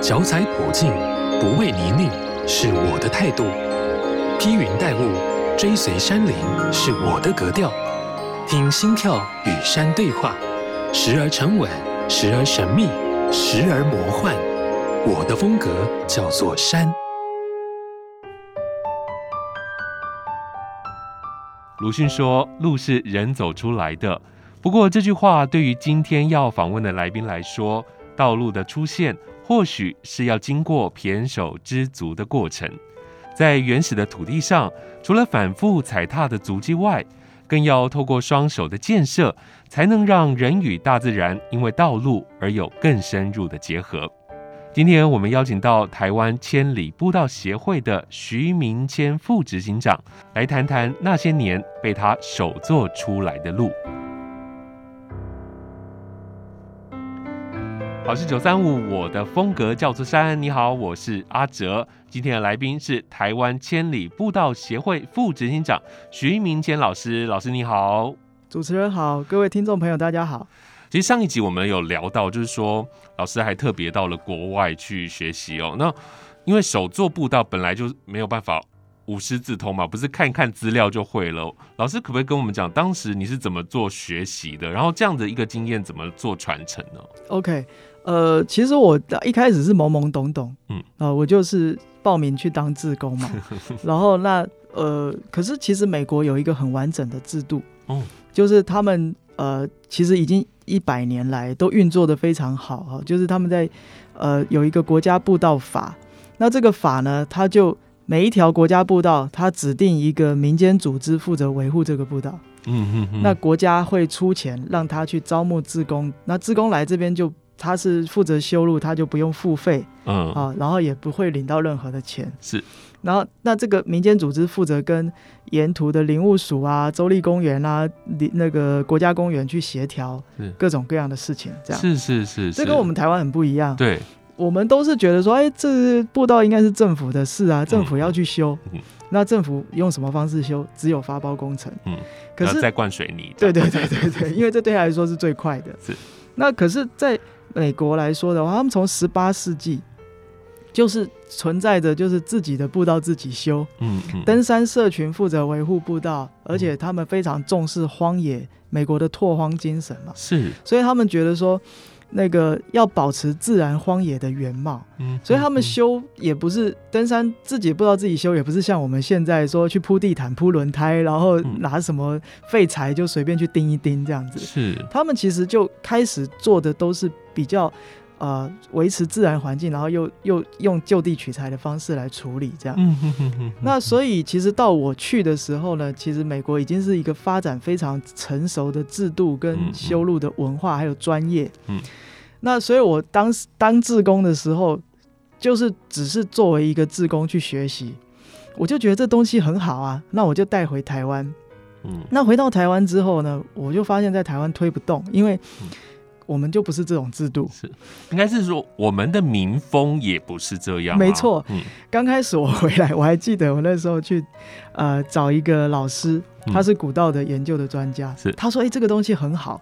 脚踩普径，不畏泥泞，是我的态度；披云戴雾，追随山林，是我的格调。听心跳与山对话，时而沉稳，时而神秘，时而魔幻。我的风格叫做山。鲁迅说：“路是人走出来的。”不过，这句话对于今天要访问的来宾来说，道路的出现或许是要经过胼手胝足的过程。在原始的土地上，除了反复踩踏的足迹外，更要透过双手的建设，才能让人与大自然因为道路而有更深入的结合。今天我们邀请到台湾千里步道协会的徐明谦副执行长来谈谈那些年被他手做出来的路。好，是九三五，我的风格叫做山。你好，我是阿哲。今天的来宾是台湾千里步道协会副执行长徐明谦老师。老师你好，主持人好，各位听众朋友大家好。其实上一集我们有聊到，就是说老师还特别到了国外去学习哦。那因为手作步道本来就没有办法无师自通嘛，不是看一看资料就会了。老师可不可以跟我们讲，当时你是怎么做学习的？然后这样的一个经验怎么做传承呢？OK。呃，其实我一开始是懵懵懂懂，嗯，啊、呃，我就是报名去当志工嘛，然后那呃，可是其实美国有一个很完整的制度，哦，就是他们呃，其实已经一百年来都运作的非常好哈，就是他们在呃有一个国家步道法，那这个法呢，它就每一条国家步道，它指定一个民间组织负责维护这个步道，嗯嗯嗯，那国家会出钱让他去招募志工，那志工来这边就。他是负责修路，他就不用付费，嗯啊，然后也不会领到任何的钱。是，然后那这个民间组织负责跟沿途的林务署啊、州立公园啊、那个国家公园去协调各种各样的事情，这样是是是，这跟我们台湾很不一样。对，我们都是觉得说，哎，这步道应该是政府的事啊，政府要去修。嗯，那政府用什么方式修？只有发包工程。嗯，可是再灌水泥。对对对对对，因为这对他来说是最快的。是，那可是，在美国来说的话，他们从十八世纪就是存在着，就是自己的步道自己修，嗯，嗯，登山社群负责维护步道，而且他们非常重视荒野，美国的拓荒精神嘛，是，所以他们觉得说。那个要保持自然荒野的原貌，嗯，所以他们修也不是登山，自己不知道自己修，也不是像我们现在说去铺地毯、铺轮胎，然后拿什么废材就随便去钉一钉这样子。是，他们其实就开始做的都是比较。呃，维持自然环境，然后又又用就地取材的方式来处理，这样。嗯哼哼哼。那所以其实到我去的时候呢，其实美国已经是一个发展非常成熟的制度跟修路的文化，还有专业。嗯。那所以我当时当志工的时候，就是只是作为一个志工去学习，我就觉得这东西很好啊，那我就带回台湾。嗯。那回到台湾之后呢，我就发现在台湾推不动，因为。我们就不是这种制度，是应该是说我们的民风也不是这样。没错，嗯，刚开始我回来，我还记得我那时候去，呃，找一个老师，他是古道的研究的专家，是他说，哎，这个东西很好，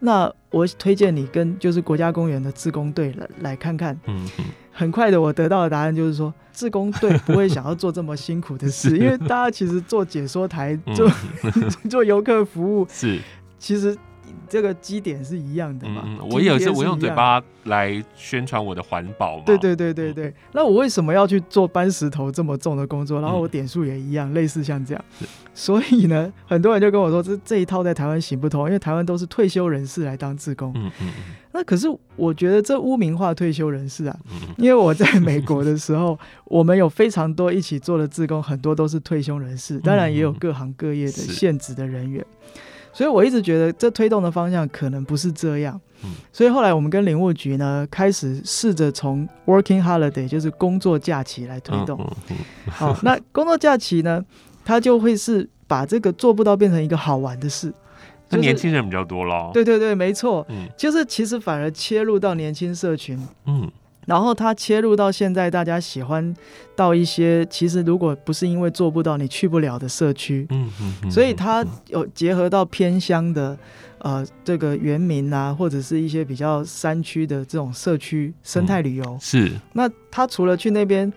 那我推荐你跟就是国家公园的自工队来来看看。嗯嗯，很快的，我得到的答案就是说，志工队不会想要做这么辛苦的事，因为大家其实做解说台，做 做游客服务，是其实。这个基点是一样的嘛？嗯，我也是，我用嘴巴来宣传我的环保嘛。对对对对对。那我为什么要去做搬石头这么重的工作？然后我点数也一样，嗯、类似像这样。所以呢，很多人就跟我说，这这一套在台湾行不通，因为台湾都是退休人士来当志工。嗯嗯。那可是我觉得这污名化退休人士啊，因为我在美国的时候，我们有非常多一起做的志工，很多都是退休人士，当然也有各行各业的现职的人员。所以我一直觉得这推动的方向可能不是这样，所以后来我们跟林务局呢开始试着从 working holiday，就是工作假期来推动。好，那工作假期呢，它就会是把这个做不到变成一个好玩的事。那年轻人比较多咯。对对对，没错，就是其实反而切入到年轻社群。嗯。然后他切入到现在，大家喜欢到一些其实如果不是因为做不到你去不了的社区，嗯嗯，所以他有结合到偏乡的呃这个原民啊，或者是一些比较山区的这种社区生态旅游。嗯、是。那他除了去那边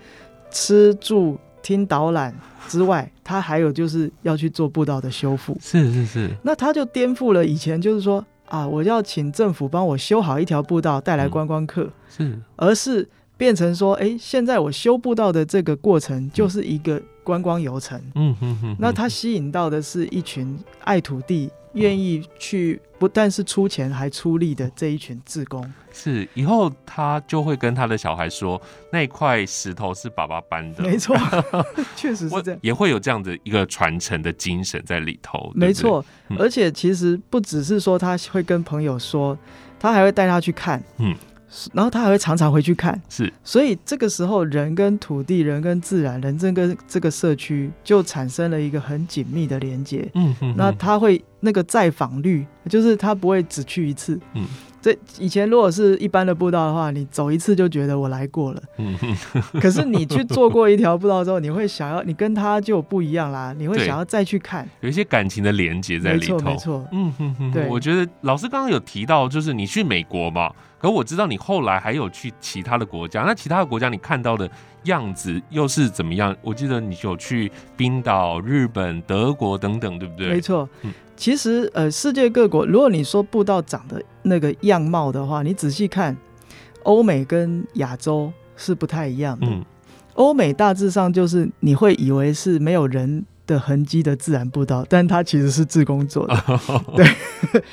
吃住听导览之外，他还有就是要去做步道的修复。是是是。那他就颠覆了以前就是说啊，我要请政府帮我修好一条步道带来观光客。嗯、是。而是变成说，哎，现在我修步道的这个过程就是一个。观光游程，嗯哼哼，那它吸引到的是一群爱土地、愿意去不但是出钱还出力的这一群志工。是，以后他就会跟他的小孩说，那块石头是爸爸搬的。没错，确实是这样，也会有这样的一个传承的精神在里头。没错，嗯，而且其实不只是说他会跟朋友说，他还会带他去看。嗯。然后他还会常常回去看，是，所以这个时候人跟土地、人跟自然、人这跟这个社区就产生了一个很紧密的连接。嗯哼，那他会那个再访率，就是他不会只去一次。嗯。这以前如果是一般的步道的话，你走一次就觉得我来过了。嗯。可是你去做过一条步道之后，你会想要，你跟他就不一样啦，你会想要再去看，有一些感情的连接在里头。没错，没错。嗯哼哼。对，我觉得老师刚刚有提到，就是你去美国嘛，可我知道你后来还有去其他的国家，那其他的国家你看到的样子又是怎么样？我记得你有去冰岛、日本、德国等等，对不对？没错。嗯。其实，呃，世界各国，如果你说步道长的那个样貌的话，你仔细看，欧美跟亚洲是不太一样的。嗯。欧美大致上就是你会以为是没有人的痕迹的自然步道，但它其实是自工做的。对。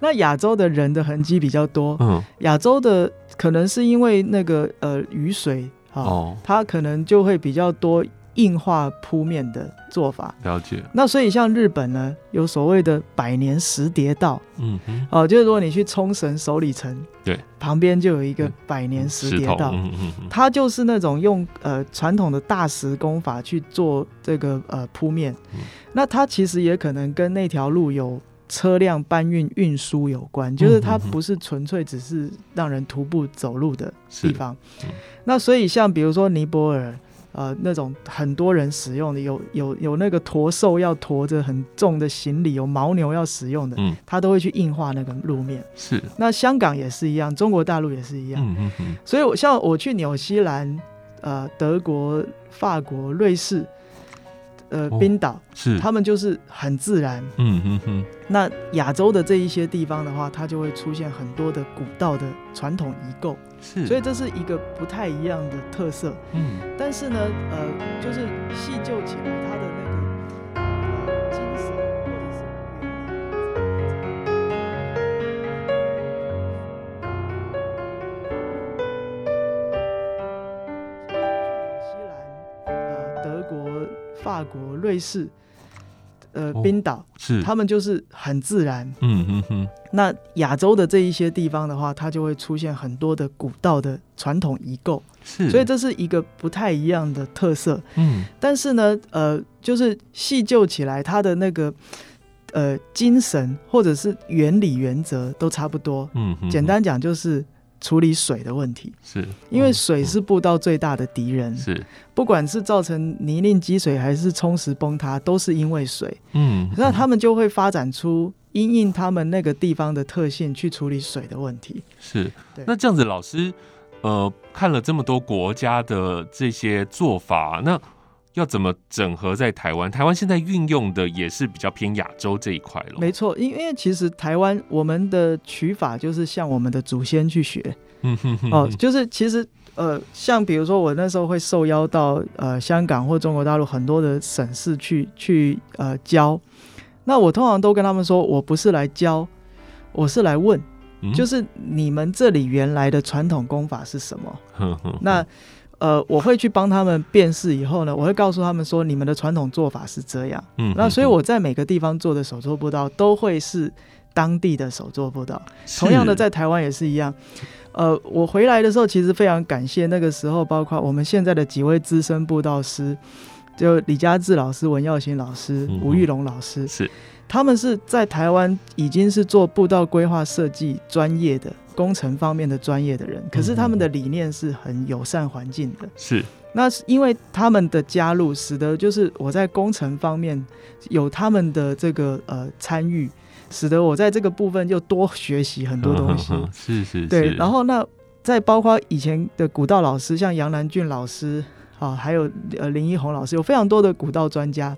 那亚洲的人的痕迹比较多。嗯。亚洲的可能是因为那个呃雨水啊，哦，它可能就会比较多。硬化铺面的做法，了解。那所以像日本呢，有所谓的百年石叠道，嗯哼，哦、呃，就是如果你去冲绳首里城，对，旁边就有一个百年石叠道，嗯嗯嗯，它就是那种用呃传统的大石工法去做这个呃铺面，嗯，那它其实也可能跟那条路有车辆搬运运输有关，就是它不是纯粹只是让人徒步走路的地方。嗯、那所以像比如说尼泊尔。呃，那种很多人使用的，有有有那个驼兽要驮着很重的行李，有牦牛要使用的，嗯，他都会去硬化那个路面。是，那香港也是一样，中国大陆也是一样。嗯嗯嗯。所以，我像我去纽西兰、呃，德国、法国、瑞士。呃，冰岛、哦、是他们就是很自然，嗯哼哼。那亚洲的这一些地方的话，它就会出现很多的古道的传统遗构，是，所以这是一个不太一样的特色。嗯，但是呢，呃，就是细究起来，它的那个呃精神或者是纽西兰、呃，德国。法国、瑞士、呃，冰岛、哦、是他们就是很自然。嗯嗯哼。那亚洲的这一些地方的话，它就会出现很多的古道的传统遗构。是，所以这是一个不太一样的特色。嗯。但是呢，呃，就是细究起来，它的那个呃精神或者是原理原则都差不多。嗯哼哼。简单讲就是。处理水的问题，是因为水是步道最大的敌人。是，不管是造成泥泞积水还是冲蚀崩塌，都是因为水。嗯，那他们就会发展出因应他们那个地方的特性去处理水的问题。是，那这样子，老师，呃，看了这么多国家的这些做法，那。要怎么整合在台湾？台湾现在运用的也是比较偏亚洲这一块了。没错，因因为其实台湾我们的取法就是向我们的祖先去学。嗯哼哼。哦，就是其实呃，像比如说我那时候会受邀到呃香港或中国大陆很多的省市去去呃教，那我通常都跟他们说，我不是来教，我是来问，嗯、就是你们这里原来的传统功法是什么？那。呃，我会去帮他们辨识，以后呢，我会告诉他们说，你们的传统做法是这样。嗯，那所以我在每个地方做的手作步道都会是当地的手作步道。同样的，在台湾也是一样。呃，我回来的时候，其实非常感谢那个时候，包括我们现在的几位资深步道师，就李家志老师、文耀新老师、嗯、吴玉龙老师，是他们是在台湾已经是做步道规划设计专业的。工程方面的专业的人，可是他们的理念是很友善环境的。是，那是因为他们的加入，使得就是我在工程方面有他们的这个呃参与，使得我在这个部分又多学习很多东西。嗯、是是是。对，然后那再包括以前的古道老师，像杨南俊老师啊，还有呃林一红老师，有非常多的古道专家，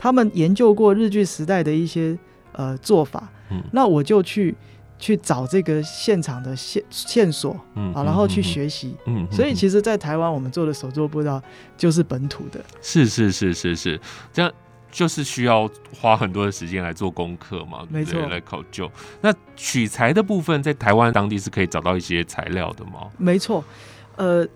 他们研究过日剧时代的一些呃做法。嗯，那我就去。去找这个现场的线线索，嗯，啊，然后去学习，嗯，所以其实，在台湾我们做的手作步道就是本土的，是是是是是，这样就是需要花很多的时间来做功课嘛，没错，来考究。那取材的部分，在台湾当地是可以找到一些材料的吗？没错，呃，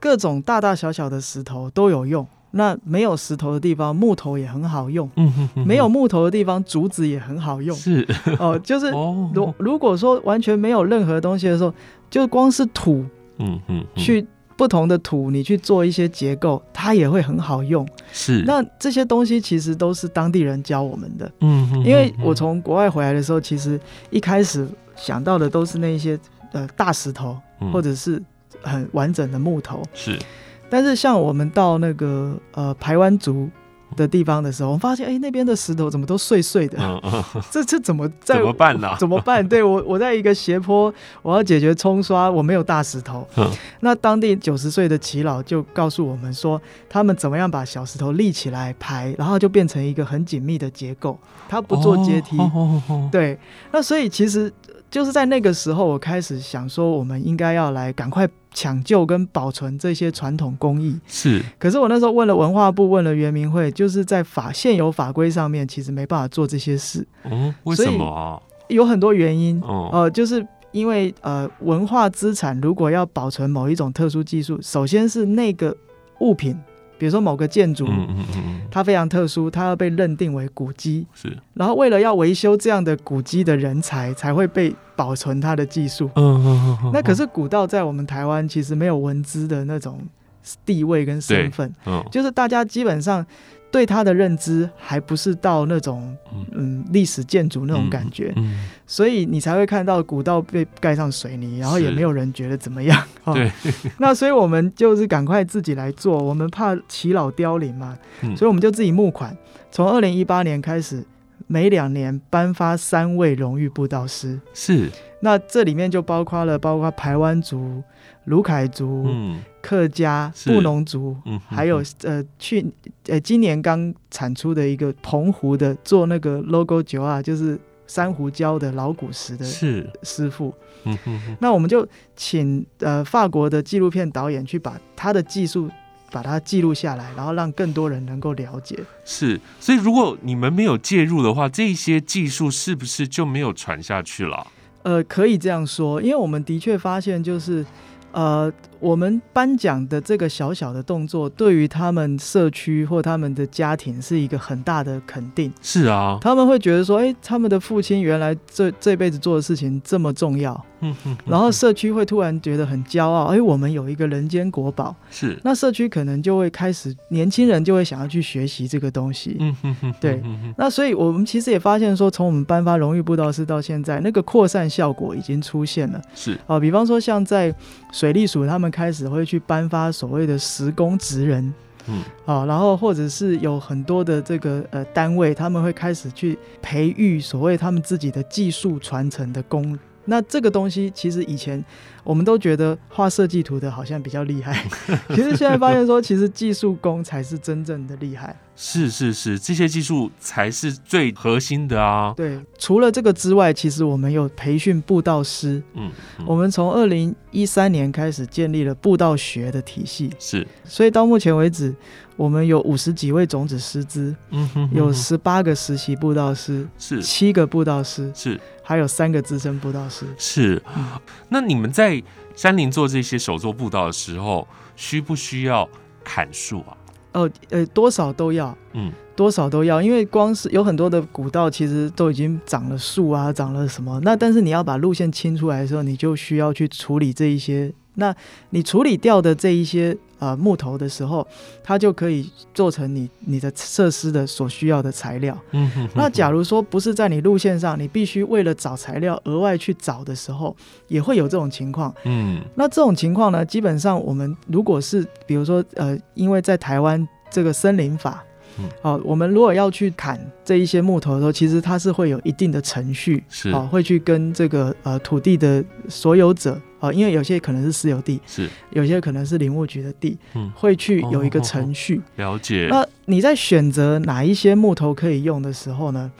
各种大大小小的石头都有用。那没有石头的地方，木头也很好用。嗯哼哼。没有木头的地方，竹子也很好用。是哦，就是如如果说完全没有任何东西的时候，就光是土，嗯嗯，去不同的土，你去做一些结构，它也会很好用。是。那这些东西其实都是当地人教我们的。嗯哼。因为我从国外回来的时候，其实一开始想到的都是那些呃大石头，或者是很完整的木头。是。但是像我们到那个呃排湾族的地方的时候，我们发现哎、欸、那边的石头怎么都碎碎的，嗯嗯、这这怎么在怎么办呢、啊？怎么办？对我我在一个斜坡，我要解决冲刷，我没有大石头。嗯、那当地九十岁的耆老就告诉我们说，他们怎么样把小石头立起来排，然后就变成一个很紧密的结构，他不做阶梯。哦、对，那所以其实。就是在那个时候，我开始想说，我们应该要来赶快抢救跟保存这些传统工艺。是，可是我那时候问了文化部，问了原民会，就是在法现有法规上面，其实没办法做这些事。嗯，为什么啊？有很多原因。哦、呃，就是因为呃，文化资产如果要保存某一种特殊技术，首先是那个物品。比如说某个建筑，它非常特殊，它要被认定为古迹。是，然后为了要维修这样的古迹的人才，才会被保存它的技术。那可是古道在我们台湾其实没有文资的那种地位跟身份，就是大家基本上。对它的认知还不是到那种嗯。历史建筑那种感觉，嗯嗯、所以你才会看到古道被盖上水泥，然后也没有人觉得怎么样。哦、对，那所以我们就是赶快自己来做，我们怕耆老凋零嘛，嗯、所以我们就自己募款，从二零一八年开始，每两年颁发三位荣誉布道师。是，那这里面就包括了包括台湾族。鲁凯族、嗯、客家、布农族，嗯、还有呃去呃今年刚产出的一个澎湖的做那个 logo 酒啊，就是珊瑚礁的老古石的师傅。嗯、那我们就请呃法国的纪录片导演去把他的技术把它记录下来，然后让更多人能够了解。是，所以如果你们没有介入的话，这些技术是不是就没有传下去了？呃，可以这样说，因为我们的确发现就是。呃，我们颁奖的这个小小的动作，对于他们社区或他们的家庭是一个很大的肯定。是啊，他们会觉得说，哎，他们的父亲原来这这辈子做的事情这么重要。然后社区会突然觉得很骄傲，哎，我们有一个人间国宝。是，那社区可能就会开始，年轻人就会想要去学习这个东西。嗯哼哼，对。那所以我们其实也发现说，从我们颁发荣誉布道师到现在，那个扩散效果已经出现了。是啊，比方说像在水利署，他们开始会去颁发所谓的时工职人。嗯，啊，然后或者是有很多的这个呃单位，他们会开始去培育所谓他们自己的技术传承的工。那这个东西其实以前我们都觉得画设计图的好像比较厉害，其实现在发现说，其实技术工才是真正的厉害。是是是，这些技术才是最核心的啊。对，除了这个之外，其实我们有培训步道师。嗯，嗯，我们从二零一三年开始建立了步道学的体系。是，所以到目前为止，我们有五十几位种子师资，嗯哼，有十八个实习步道师，是七个步道师，是。还有三个资深步道师。是，嗯、那你们在山林做这些手作步道的时候，需不需要砍树啊？哦，呃，多少都要，嗯，多少都要，因为光是有很多的古道，其实都已经长了树啊，长了什么？那但是你要把路线清出来的时候，你就需要去处理这一些。那你处理掉的这一些呃木头的时候，它就可以做成你你的设施的所需要的材料。嗯哼。那假如说不是在你路线上，你必须为了找材料额外去找的时候，也会有这种情况。嗯。那这种情况呢，基本上我们如果是比如说呃，因为在台湾这个森林法，嗯，好，我们如果要去砍这一些木头的时候，其实它是会有一定的程序，是啊，会去跟这个呃土地的所有者啊，因为有些可能是私有地，是有些可能是林务局的地，嗯，会去有一个程序。哦哦哦，了解。那你在选择哪一些木头可以用的时候呢？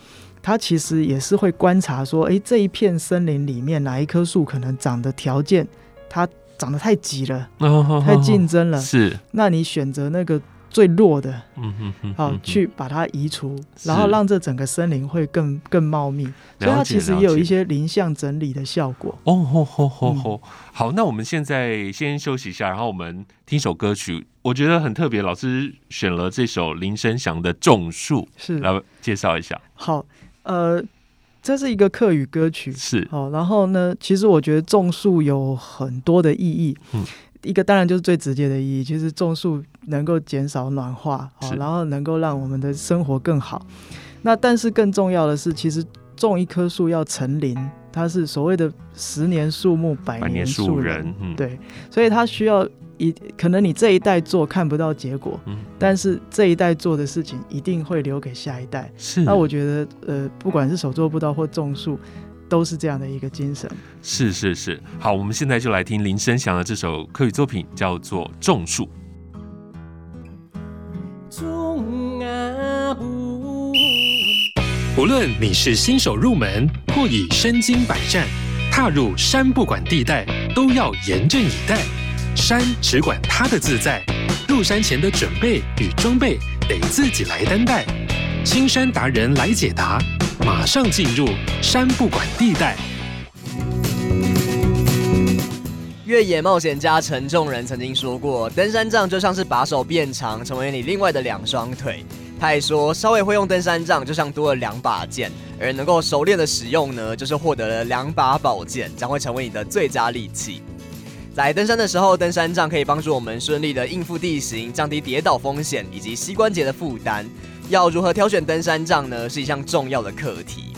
它其实也是会观察说，哎，这一片森林里面哪一棵树可能长的条件，它长得太挤了，哦、太竞争了。是，那你选择那个最弱的，嗯哼哼，好去把它移除，然后让这整个森林会更更茂密。所以它其实也有一些林相整理的效果。哦吼吼吼吼，好，那我们现在先休息一下，然后我们听首歌曲，我觉得很特别，老师选了这首林声祥的《种树》，是来介绍一下。好。呃，这是一个客语歌曲，是哦。然后呢，其实我觉得种树有很多的意义。嗯，一个当然就是最直接的意义，其实种树能够减少暖化，哦，然后能够让我们的生活更好。那但是更重要的是，其实种一棵树要成林，它是所谓的十年树木，百年树人。人嗯，对，所以它需要。一可能你这一代做看不到结果，嗯，但是这一代做的事情一定会留给下一代。是，那我觉得，呃，不管是手作步道或种树，都是这样的一个精神。是是是，好，我们现在就来听林声祥的这首客语作品，叫做《种树》。无论你是新手入门，或已身经百战，踏入山不管地带，都要严阵以待。山只管它的自在，入山前的准备与装备得自己来担待。青山达人来解答，马上进入山不管地带。越野冒险家陈仲仁曾经说过，登山杖就像是把手变长，成为你另外的两双腿。他还说，稍微会用登山杖，就像多了两把剑，而能够熟练的使用呢，就是获得了两把宝剑，将会成为你的最佳利器。在登山的时候，登山杖可以帮助我们顺利的应付地形，降低跌倒风险以及膝关节的负担。要如何挑选登山杖呢？是一项重要的课题。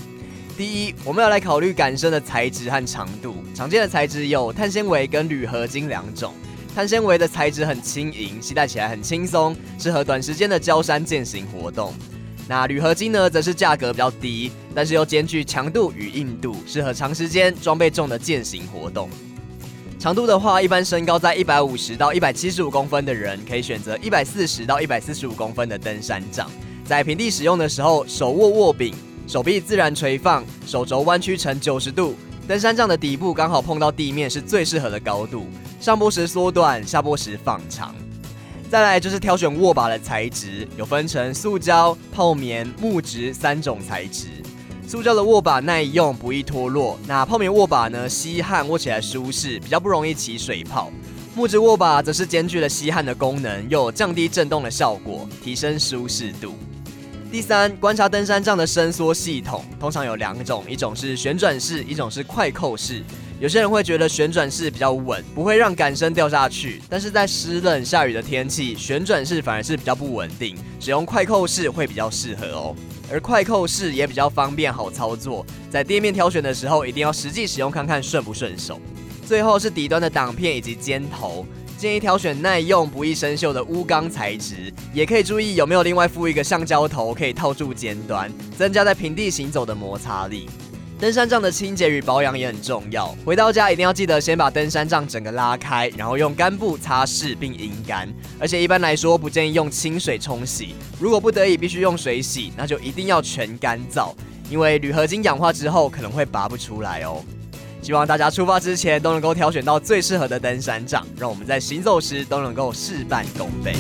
第一，我们要来考虑杆身的材质和长度。常见的材质有碳纤维跟铝合金两种。碳纤维的材质很轻盈，携带起来很轻松，适合短时间的郊山健行活动。那铝合金呢，则是价格比较低，但是又兼具强度与硬度，适合长时间装备重的健行活动。长度的话，一般身高在一百五十到一百七十五公分的人，可以选择一百四十到一百四十五公分的登山杖。在平地使用的时候，手握握柄，手臂自然垂放，手肘弯曲成九十度，登山杖的底部刚好碰到地面，是最适合的高度。上坡时缩短，下坡时放长。再来就是挑选握把的材质，有分成塑胶、泡棉、木质三种材质。塑胶的握把耐用，不易脱落。那泡棉握把呢？吸汗，握起来舒适，比较不容易起水泡。木质握把则是兼具了吸汗的功能，又有降低震动的效果，提升舒适度。第三，观察登山杖的伸缩系统，通常有两种，一种是旋转式，一种是快扣式。有些人会觉得旋转式比较稳，不会让杆身掉下去，但是在湿冷下雨的天气，旋转式反而是比较不稳定，使用快扣式会比较适合哦。而快扣式也比较方便好操作，在店面挑选的时候，一定要实际使用看看顺不顺手。最后是底端的挡片以及尖头，建议挑选耐用不易生锈的钨钢材质，也可以注意有没有另外附一个橡胶头可以套住尖端，增加在平地行走的摩擦力。登山杖的清洁与保养也很重要，回到家一定要记得先把登山杖整个拉开，然后用干布擦拭并阴干。而且一般来说不建议用清水冲洗，如果不得已必须用水洗，那就一定要全干燥，因为铝合金氧化之后可能会拔不出来哦。希望大家出发之前都能够挑选到最适合的登山杖，让我们在行走时都能够事半功倍。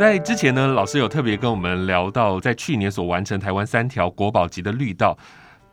在之前呢，老师有特别跟我们聊到，在去年所完成台湾三条国宝级的绿道，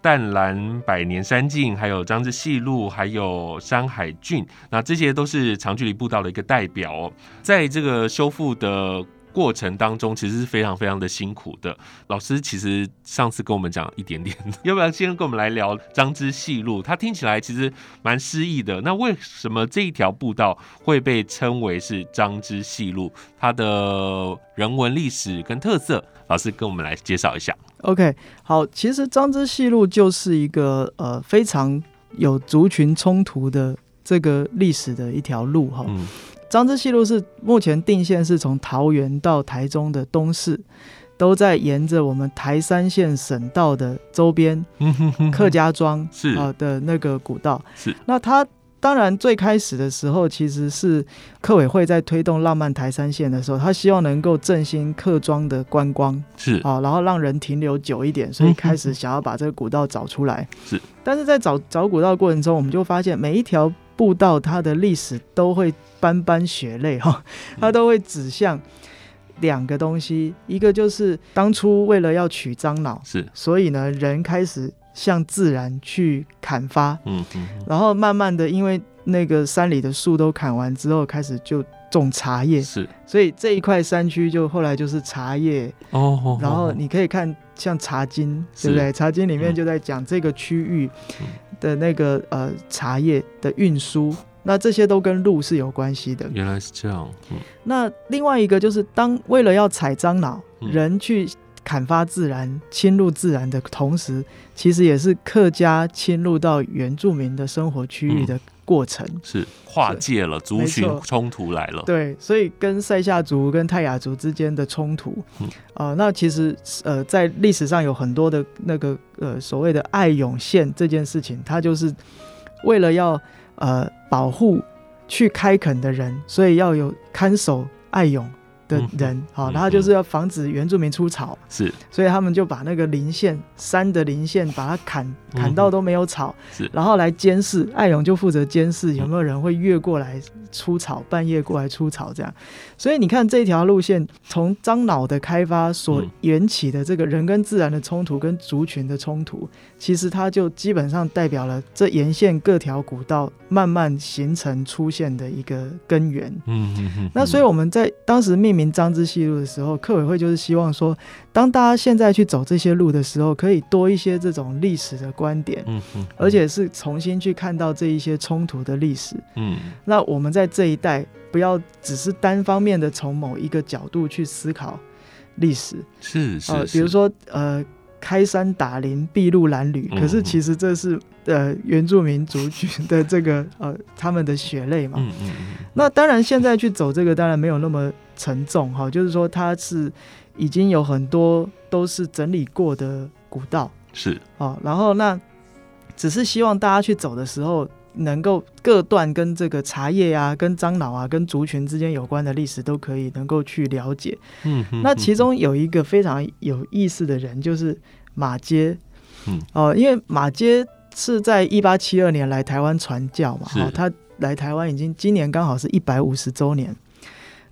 淡蓝百年山径，还有张之细路，还有山海郡，那这些都是长距离步道的一个代表哦。在这个修复的过程当中，其实是非常非常的辛苦的。老师其实上次跟我们讲一点点，要不要先跟我们来聊张之戏路？它听起来其实蛮诗意的。那为什么这一条步道会被称为是张之戏路？它的人文历史跟特色，老师跟我们来介绍一下。OK，好，其实张之戏路就是一个呃非常有族群冲突的这个历史的一条路哈。嗯彰之细路是目前定线是从桃园到台中的东市，都在沿着我们台三线省道的周边，客家庄是。啊的那个古道。是，那它当然最开始的时候，其实是客委会在推动浪漫台三线的时候，他希望能够振兴客庄的观光，是。啊，然后让人停留久一点，所以开始想要把这个古道找出来。是，但是在找找古道的过程中，我们就发现每一条步道它的历史都会斑斑血泪哈，它都会指向两个东西，一个就是当初为了要取樟脑，是，所以呢，人开始向自然去砍伐，嗯嗯，然后慢慢的，因为那个山里的树都砍完之后，开始就种茶叶，是，所以这一块山区就后来就是茶叶哦，然后你可以看像《茶经》，对不对？《茶经》里面就在讲这个区域的那个呃茶叶的运输。那这些都跟路是有关系的。原来是这样。嗯、那另外一个就是，当为了要采樟脑，人去砍伐自然、侵入自然的同时，其实也是客家侵入到原住民的生活区域的过程，嗯、是跨界了，族群冲突来了。对，所以跟塞夏族跟泰雅族之间的冲突，嗯、呃，那其实呃，在历史上有很多的那个呃所谓的爱永线这件事情，它就是为了要。呃，保护去开垦的人，所以要有看守爱永的人，好、嗯，他就是要防止原住民出草，是，所以他们就把那个林线山的林线把它砍砍到都没有草，是，然后来监视艾勇就负责监视有没有人会越过来出草，半夜过来出草这样，所以你看这条路线从樟脑的开发所缘起的这个人跟自然的冲突跟族群的冲突，其实它就基本上代表了这沿线各条古道慢慢形成出现的一个根源，嗯嗯嗯，那所以我们在当时命名张之细路的时候，客委会就是希望说，当大家现在去走这些路的时候，可以多一些这种历史的观点，嗯嗯，而且是重新去看到这一些冲突的历史，嗯，那我们在这一代不要只是单方面的从某一个角度去思考历史，是是，呃，比如说呃。开山打林，筚路蓝缕。可是其实这是呃原住民族群的这个呃他们的血泪嘛。嗯嗯嗯。那当然现在去走这个当然没有那么沉重哈，就是说它是已经有很多都是整理过的古道。是。哦，然后那只是希望大家去走的时候，能够各段跟这个茶叶啊、跟樟脑啊、跟族群之间有关的历史都可以能够去了解。嗯，那其中有一个非常有意思的人，就是马街。嗯，哦，因为马街是在一八七二年来台湾传教嘛，哦，他来台湾已经今年刚好是一百五十周年。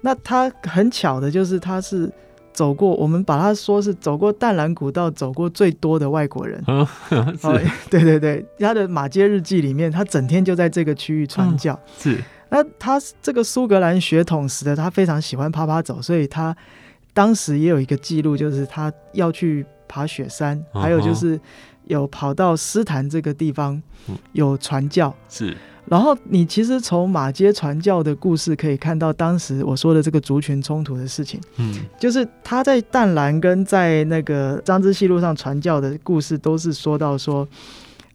那他很巧的就是他是。走过，我们把他说是走过淡蓝古道走过最多的外国人。哦，对对对，他的马街日记里面，他整天就在这个区域传教。嗯、是，那他这个苏格兰血统使得他非常喜欢趴趴走，所以他当时也有一个记录，就是他要去爬雪山，哦、还有就是有跑到诗坛这个地方有传教。是。然后你其实从马街传教的故事可以看到，当时我说的这个族群冲突的事情，嗯，就是他在淡蓝跟在那个张之细路上传教的故事，都是说到说，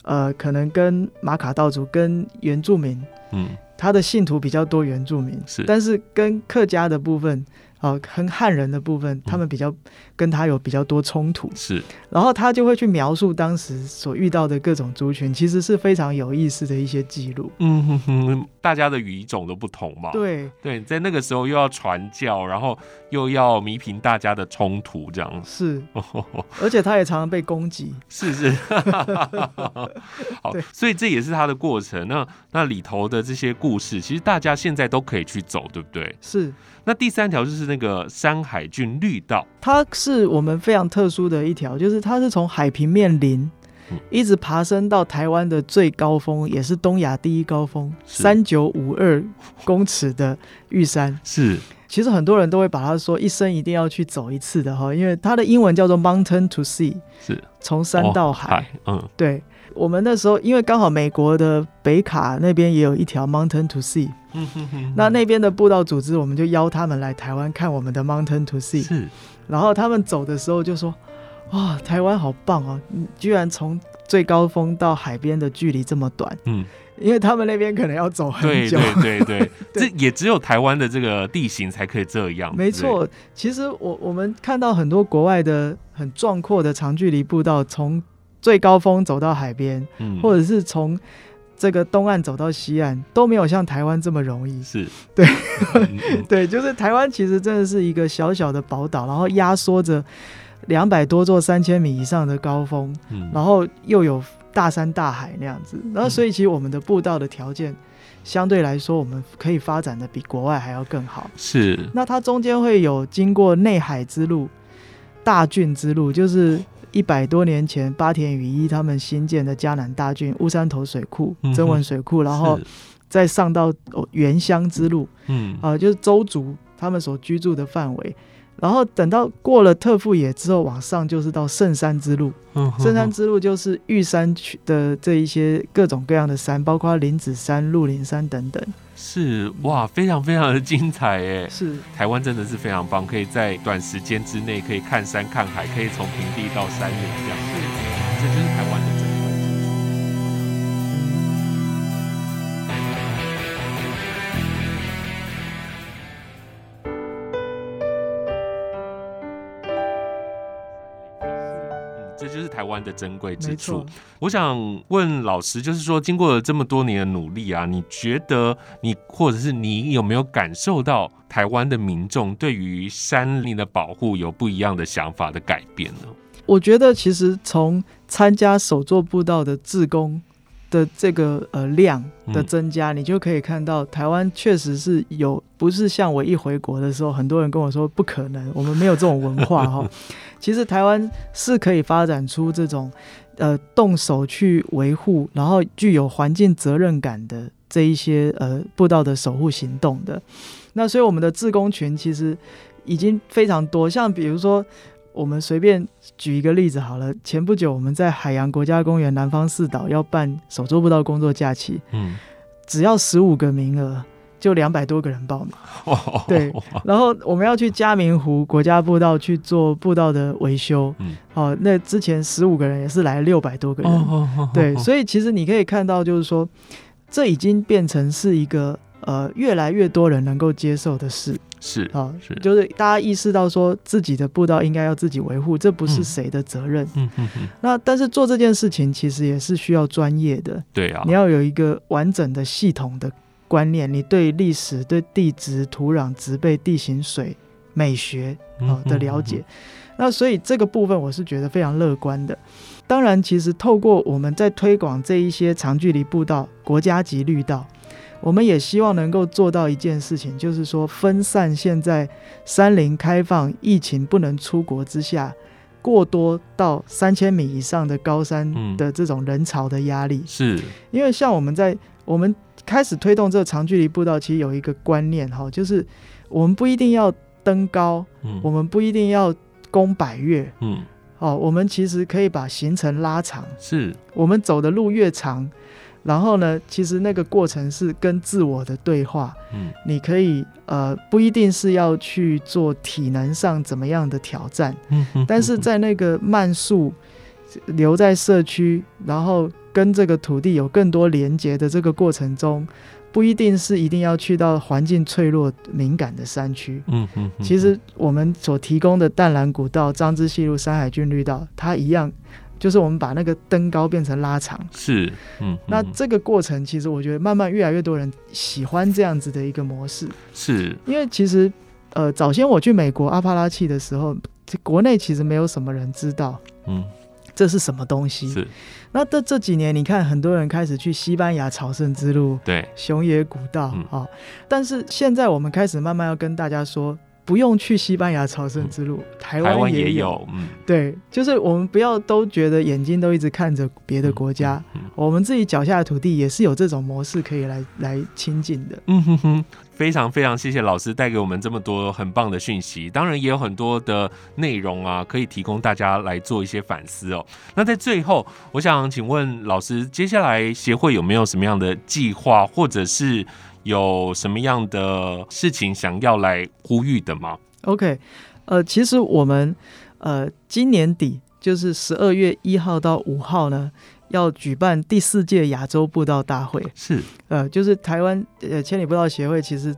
呃，可能跟马卡道族跟原住民，嗯，他的信徒比较多原住民，是，但是跟客家的部分。啊，跟汉人的部分，他们比较跟他有比较多冲突，是，然后他就会去描述当时所遇到的各种族群，其实是非常有意思的一些记录。嗯哼哼，大家的语种都不同嘛。对对，在那个时候又要传教，然后又要弥平大家的冲突，这样是。而且他也常常被攻击。是是。好，所以这也是他的过程。那那里头的这些故事，其实大家现在都可以去走，对不对？是。那第三条就是那个山海郡绿道，它是我们非常特殊的一条，就是它是从海平面零一直爬升到台湾的最高峰，也是东亚第一高峰，三九五二公尺的玉山。是，其实很多人都会把它说一生一定要去走一次的哈，因为它的英文叫做 Mountain to Sea，是。从山到海。嗯，对。我们那时候，因为刚好美国的北卡那边也有一条 Mountain to Sea，那那边的步道组织，我们就邀他们来台湾看我们的 Mountain to Sea。是，然后他们走的时候就说：“哇，台湾好棒哦，你居然从最高峰到海边的距离这么短？嗯，因为他们那边可能要走很久。对对对对，对 这也只有台湾的这个地形才可以这样。没错，其实我我们看到很多国外的很壮阔的长距离步道，从最高峰走到海边，嗯，或者是从这个东岸走到西岸，都没有像台湾这么容易。是，对，对，就是台湾其实真的是一个小小的宝岛，然后压缩着两百多座三千米以上的高峰，嗯，然后又有大山大海那样子，然后所以其实我们的步道的条件相对来说，我们可以发展的比国外还要更好。是，那它中间会有经过内海之路、大郡之路，就是。一百多年前，八田雨一他们新建的嘉南大郡乌山头水库、曾文水库，然后再上到原乡之路，嗯，啊、呃，就是周族他们所居住的范围。然后等到过了特富野之后，往上就是到圣山之路。嗯，圣山之路就是玉山区的这一些各种各样的山，包括林子山、鹿林山等等。是哇，非常非常的精彩哎。是，台湾真的是非常棒，可以在短时间之内可以看山看海，可以从平地到山岭这样。子，这就是台湾湾的珍贵之处，我想问老师，就是说，经过了这么多年的努力啊，你觉得你或者是你有没有感受到台湾的民众对于山林的保护有不一样的想法的改变呢？我觉得，其实从参加手作步道的志工的这个呃量的增加，嗯，你就可以看到台湾确实是有，不是像我一回国的时候，很多人跟我说不可能，我们没有这种文化哈。其实台湾是可以发展出这种，呃，动手去维护，然后具有环境责任感的这一些呃步道的守护行动的。那所以我们的志工群其实已经非常多，像比如说我们随便举一个例子好了，前不久我们在海洋国家公园南方四岛要办手作步道工作假期，嗯，只要十五个名额。就两百多个人报名，对，然后我们要去嘉明湖国家步道去做步道的维修，嗯，哦，那之前十五个人也是来六百多个人，对，所以其实你可以看到，就是说，这已经变成是一个呃越来越多人能够接受的事，是啊，是，就是大家意识到说自己的步道应该要自己维护，这不是谁的责任，嗯嗯嗯，那但是做这件事情其实也是需要专业的，对啊，你要有一个完整的系统的。观念，你对历史、对地质、土壤、植被、地形、水、美学啊的了解，那所以这个部分我是觉得非常乐观的。当然，其实透过我们在推广这一些长距离步道、国家级绿道，我们也希望能够做到一件事情，就是说分散现在山林开放、疫情不能出国之下，过多到三千米以上的高山的这种人潮的压力。是，因为像我们在我们。开始推动这个长距离步道，其实有一个观念哈，就是我们不一定要登高，嗯，我们不一定要攻百越，嗯，哦，我们其实可以把行程拉长，是。我们走的路越长，然后呢，其实那个过程是跟自我的对话，嗯，你可以呃不一定是要去做体能上怎么样的挑战，嗯，但是在那个慢速留在社区，然后。跟这个土地有更多连接的这个过程中，不一定是一定要去到环境脆弱敏感的山区。嗯嗯，其实我们所提供的淡蓝古道、张之细路、山海郡绿道，它一样，就是我们把那个登高变成拉长。是，嗯，那这个过程其实我觉得慢慢越来越多人喜欢这样子的一个模式。是，因为其实呃，早先我去美国阿帕拉契的时候，国内其实没有什么人知道。嗯。这是什么东西？是。那这这几年，你看很多人开始去西班牙朝圣之路，对，熊野古道啊、嗯哦。但是现在我们开始慢慢要跟大家说，不用去西班牙朝圣之路，嗯、台湾也有。嗯，对，就是我们不要都觉得眼睛都一直看着别的国家，嗯嗯嗯、我们自己脚下的土地也是有这种模式可以来来亲近的。嗯哼哼。非常非常谢谢老师带给我们这么多很棒的讯息，当然也有很多的内容啊，可以提供大家来做一些反思哦。那在最后，我想请问老师，接下来协会有没有什么样的计划，或者是有什么样的事情想要来呼吁的吗？OK，呃，其实我们呃今年底就是十二月一号到五号呢，要举办第四届亚洲步道大会。是，呃，就是台湾呃千里步道协会其实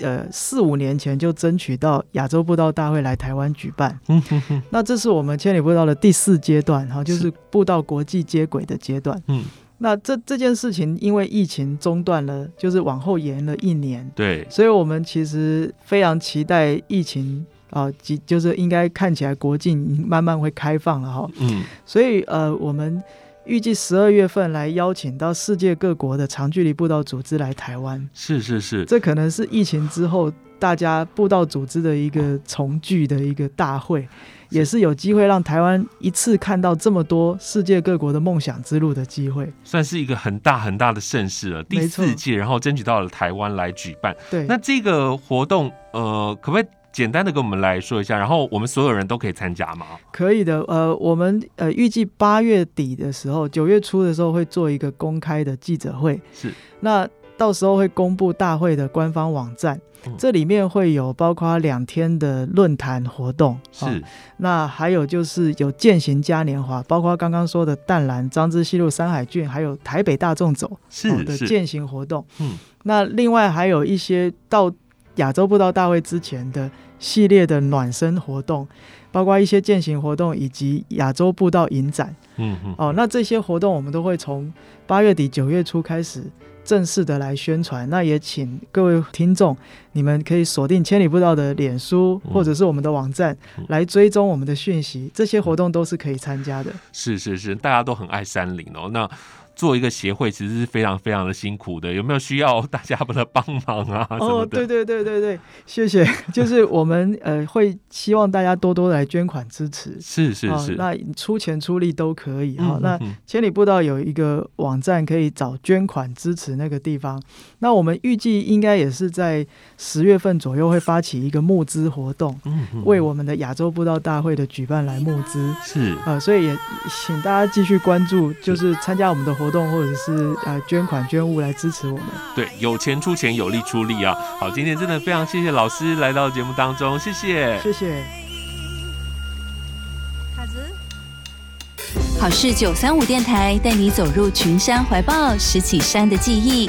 呃四五年前就争取到亚洲步道大会来台湾举办。嗯哼哼，那这是我们千里步道的第四阶段哈，就是步道国际接轨的阶段。嗯。那这这件事情因为疫情中断了，就是往后延了一年。对，所以我们其实非常期待疫情啊，就是应该看起来国境慢慢会开放了哈。嗯，所以呃，我们预计十二月份来邀请到世界各国的长距离步道组织来台湾。是是是，这可能是疫情之后大家步道组织的一个重聚的一个大会。也是有机会让台湾一次看到这么多世界各国的梦想之路的机会，算是一个很大很大的盛事了。第四届，然后争取到了台湾来举办。对，那这个活动，呃，可不可以简单的跟我们来说一下？然后我们所有人都可以参加吗？可以的。呃，我们呃预计八月底的时候，九月初的时候会做一个公开的记者会。是，那到时候会公布大会的官方网站。这里面会有包括两天的论坛活动，是、哦。那还有就是有践行嘉年华，包括刚刚说的淡蓝张之西路、山海郡，还有台北大众走是、哦、的践行活动。嗯，那另外还有一些到亚洲步道大会之前的系列的暖身活动，包括一些践行活动以及亚洲步道影展。嗯嗯。哦，那这些活动我们都会从八月底九月初开始。正式的来宣传，那也请各位听众，你们可以锁定千里步道的脸书或者是我们的网站，来追踪我们的讯息。这些活动都是可以参加的。是是是，大家都很爱山林哦。那做一个协会其实是非常非常的辛苦的，有没有需要 大家的帮忙啊？哦，对对对对对，谢谢。就是我们呃会希望大家多多来捐款支持，是是是，哦、那出钱出力都可以哈、哦。嗯、那千里步道有一个网站可以找捐款支持那个地方。那我们预计应该也是在十月份左右会发起一个募资活动，嗯，为我们的亚洲步道大会的举办来募资。是啊、呃，所以也请大家继续关注，就是参加我们的活动。或者是呃捐款捐物来支持我们，对，有钱出钱，有力出力啊！好，今天真的非常谢谢老师来到节目当中，谢谢，谢谢。卡子，好事九三五电台带你走入群山怀抱，拾起山的记忆。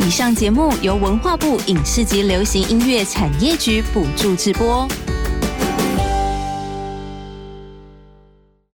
以上节目由文化部影视及流行音乐产业局补助直播。